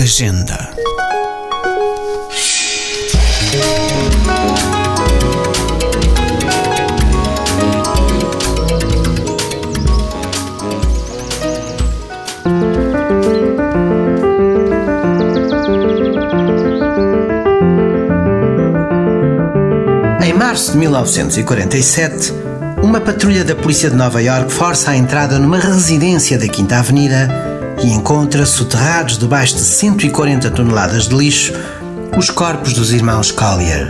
Agenda. Em março de 1947, uma patrulha da polícia de Nova York força a entrada numa residência da Quinta Avenida e encontra soterrados debaixo de 140 toneladas de lixo os corpos dos irmãos Collier.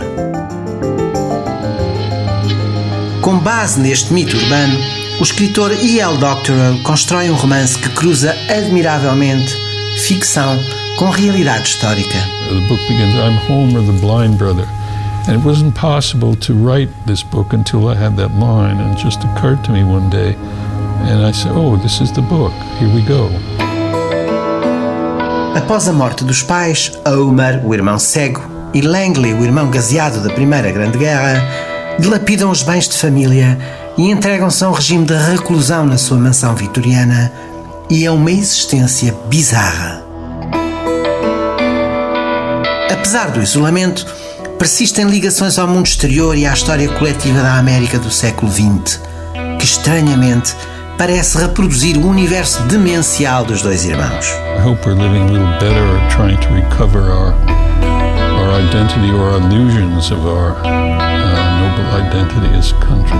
Com base neste mito urbano, o escritor E.L. Doctorow constrói um romance que cruza admiravelmente ficção com realidade histórica. The book begins I'm Homer, the blind brother. And it wasn't possible to write this book until I had that line, and it just occurred to me one day. And I said, Oh, this is the book. Here we go. Após a morte dos pais, Homer, o irmão cego, e Langley, o irmão gaseado da Primeira Grande Guerra, dilapidam os bens de família e entregam-se a um regime de reclusão na sua mansão vitoriana e a uma existência bizarra. Apesar do isolamento, persistem ligações ao mundo exterior e à história coletiva da América do século XX, que estranhamente parece reproduzir o universo demencial dos dois irmãos. I hope we're living a little better or trying to recover our, our identity or illusions of our uh, noble identity as a country.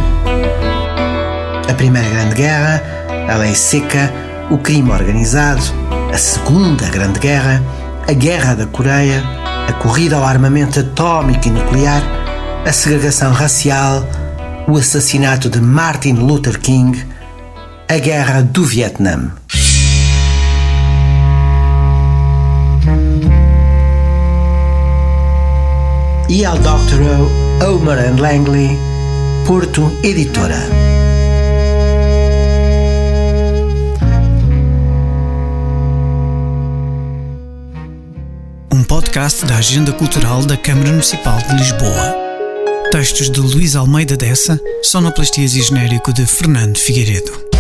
A Primeira Grande Guerra, a Lei Seca, o crime organizado, a Segunda Grande Guerra, a Guerra da Coreia, a corrida ao armamento atómico e nuclear, a segregação racial, o assassinato de Martin Luther King, a Guerra do Vietnã. E.L. Doctorow, Homer and Langley, Porto Editora. Um podcast da Agenda Cultural da Câmara Municipal de Lisboa. Textos de Luís Almeida Dessa, sonoplastias e genérico de Fernando Figueiredo.